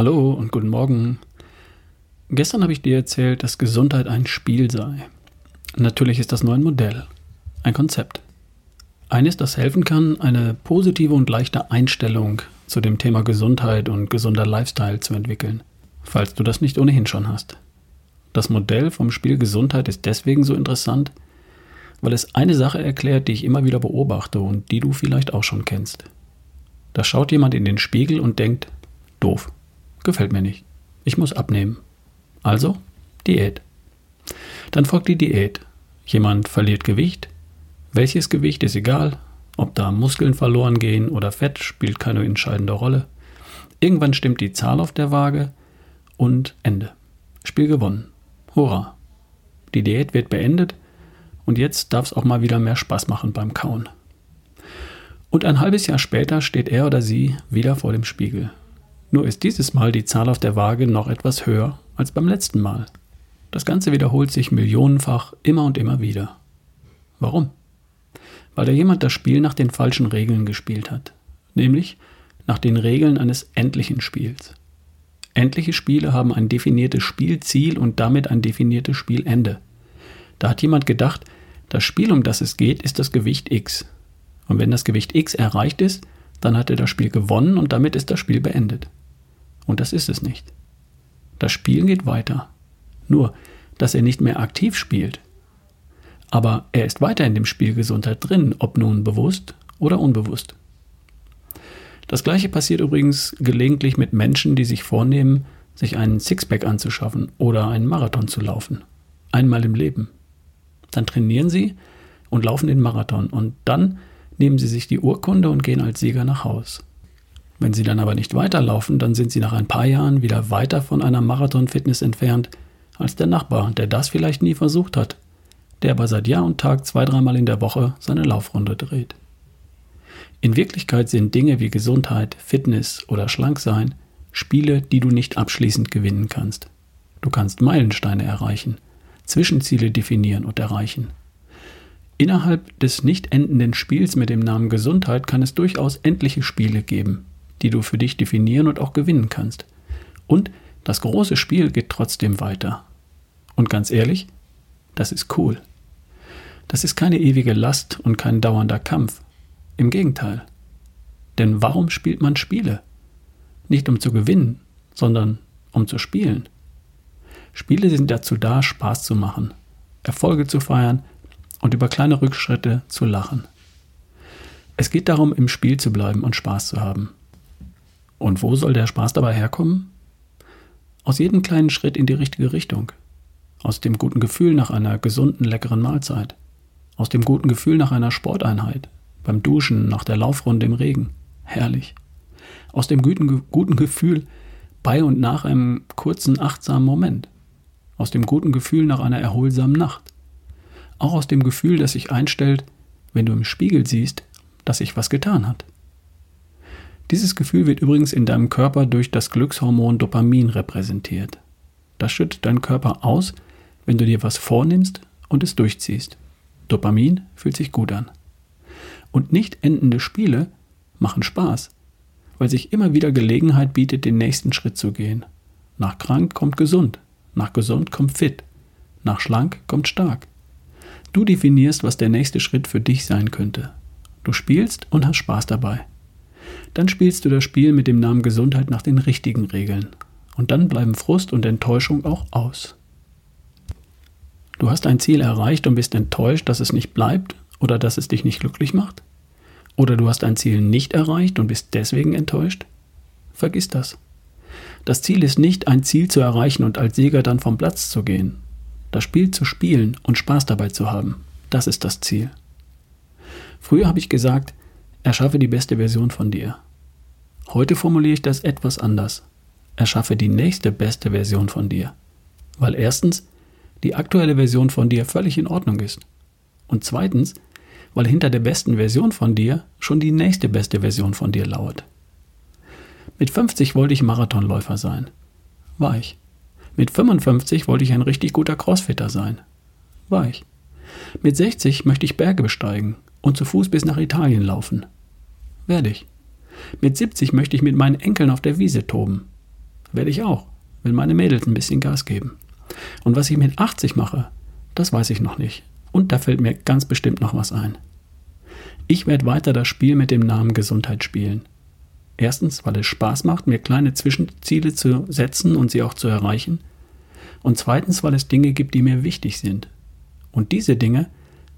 Hallo und guten Morgen. Gestern habe ich dir erzählt, dass Gesundheit ein Spiel sei. Natürlich ist das nur ein Modell, ein Konzept. Eines, das helfen kann, eine positive und leichte Einstellung zu dem Thema Gesundheit und gesunder Lifestyle zu entwickeln, falls du das nicht ohnehin schon hast. Das Modell vom Spiel Gesundheit ist deswegen so interessant, weil es eine Sache erklärt, die ich immer wieder beobachte und die du vielleicht auch schon kennst. Da schaut jemand in den Spiegel und denkt, doof, gefällt mir nicht, ich muss abnehmen. Also Diät. Dann folgt die Diät. Jemand verliert Gewicht. Welches Gewicht ist egal, ob da Muskeln verloren gehen oder Fett spielt keine entscheidende Rolle. Irgendwann stimmt die Zahl auf der Waage und Ende. Spiel gewonnen. Hurra. Die Diät wird beendet und jetzt darf es auch mal wieder mehr Spaß machen beim Kauen. Und ein halbes Jahr später steht er oder sie wieder vor dem Spiegel. Nur ist dieses Mal die Zahl auf der Waage noch etwas höher als beim letzten Mal. Das Ganze wiederholt sich millionenfach immer und immer wieder. Warum? Weil da jemand das Spiel nach den falschen Regeln gespielt hat, nämlich nach den Regeln eines endlichen Spiels. Endliche Spiele haben ein definiertes Spielziel und damit ein definiertes Spielende. Da hat jemand gedacht, das Spiel, um das es geht, ist das Gewicht X. Und wenn das Gewicht X erreicht ist, dann hat er das Spiel gewonnen und damit ist das Spiel beendet. Und das ist es nicht. Das Spiel geht weiter. Nur, dass er nicht mehr aktiv spielt. Aber er ist weiter in dem Spiel Gesundheit drin, ob nun bewusst oder unbewusst. Das gleiche passiert übrigens gelegentlich mit Menschen, die sich vornehmen, sich einen Sixpack anzuschaffen oder einen Marathon zu laufen. Einmal im Leben. Dann trainieren sie und laufen den Marathon und dann nehmen sie sich die Urkunde und gehen als Sieger nach Haus. Wenn sie dann aber nicht weiterlaufen, dann sind sie nach ein paar Jahren wieder weiter von einer Marathon-Fitness entfernt als der Nachbar, der das vielleicht nie versucht hat, der aber seit Jahr und Tag zwei, dreimal in der Woche seine Laufrunde dreht. In Wirklichkeit sind Dinge wie Gesundheit, Fitness oder Schlanksein Spiele, die du nicht abschließend gewinnen kannst. Du kannst Meilensteine erreichen, Zwischenziele definieren und erreichen. Innerhalb des nicht endenden Spiels mit dem Namen Gesundheit kann es durchaus endliche Spiele geben, die du für dich definieren und auch gewinnen kannst. Und das große Spiel geht trotzdem weiter. Und ganz ehrlich, das ist cool. Das ist keine ewige Last und kein dauernder Kampf. Im Gegenteil. Denn warum spielt man Spiele? Nicht um zu gewinnen, sondern um zu spielen. Spiele sind dazu da, Spaß zu machen, Erfolge zu feiern und über kleine Rückschritte zu lachen. Es geht darum, im Spiel zu bleiben und Spaß zu haben. Und wo soll der Spaß dabei herkommen? Aus jedem kleinen Schritt in die richtige Richtung. Aus dem guten Gefühl nach einer gesunden, leckeren Mahlzeit. Aus dem guten Gefühl nach einer Sporteinheit. Beim Duschen, nach der Laufrunde im Regen. Herrlich. Aus dem guten, guten Gefühl bei und nach einem kurzen, achtsamen Moment. Aus dem guten Gefühl nach einer erholsamen Nacht. Auch aus dem Gefühl, das sich einstellt, wenn du im Spiegel siehst, dass sich was getan hat. Dieses Gefühl wird übrigens in deinem Körper durch das Glückshormon Dopamin repräsentiert. Das schüttet dein Körper aus, wenn du dir was vornimmst und es durchziehst. Dopamin fühlt sich gut an. Und nicht endende Spiele machen Spaß, weil sich immer wieder Gelegenheit bietet, den nächsten Schritt zu gehen. Nach krank kommt gesund, nach gesund kommt fit, nach schlank kommt stark. Du definierst, was der nächste Schritt für dich sein könnte. Du spielst und hast Spaß dabei. Dann spielst du das Spiel mit dem Namen Gesundheit nach den richtigen Regeln. Und dann bleiben Frust und Enttäuschung auch aus. Du hast ein Ziel erreicht und bist enttäuscht, dass es nicht bleibt oder dass es dich nicht glücklich macht? Oder du hast ein Ziel nicht erreicht und bist deswegen enttäuscht? Vergiss das. Das Ziel ist nicht, ein Ziel zu erreichen und als Sieger dann vom Platz zu gehen, das Spiel zu spielen und Spaß dabei zu haben, das ist das Ziel. Früher habe ich gesagt, erschaffe die beste Version von dir. Heute formuliere ich das etwas anders. Erschaffe die nächste beste Version von dir. Weil erstens die aktuelle Version von dir völlig in Ordnung ist. Und zweitens, weil hinter der besten Version von dir schon die nächste beste Version von dir lauert. Mit 50 wollte ich Marathonläufer sein. War ich. Mit 55 wollte ich ein richtig guter Crossfitter sein. War ich. Mit 60 möchte ich Berge besteigen und zu Fuß bis nach Italien laufen. Werde ich. Mit 70 möchte ich mit meinen Enkeln auf der Wiese toben. Werde ich auch, wenn meine Mädels ein bisschen Gas geben. Und was ich mit 80 mache, das weiß ich noch nicht. Und da fällt mir ganz bestimmt noch was ein. Ich werde weiter das Spiel mit dem Namen Gesundheit spielen. Erstens, weil es Spaß macht, mir kleine Zwischenziele zu setzen und sie auch zu erreichen. Und zweitens, weil es Dinge gibt, die mir wichtig sind. Und diese Dinge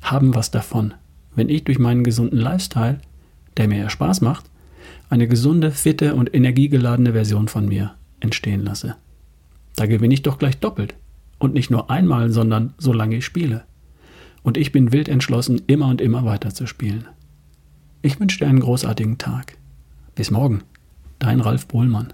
haben was davon, wenn ich durch meinen gesunden Lifestyle, der mir ja Spaß macht, eine gesunde, fitte und energiegeladene Version von mir entstehen lasse. Da gewinne ich doch gleich doppelt. Und nicht nur einmal, sondern solange ich spiele. Und ich bin wild entschlossen, immer und immer weiter zu spielen. Ich wünsche dir einen großartigen Tag. Bis morgen. Dein Ralf Bohlmann.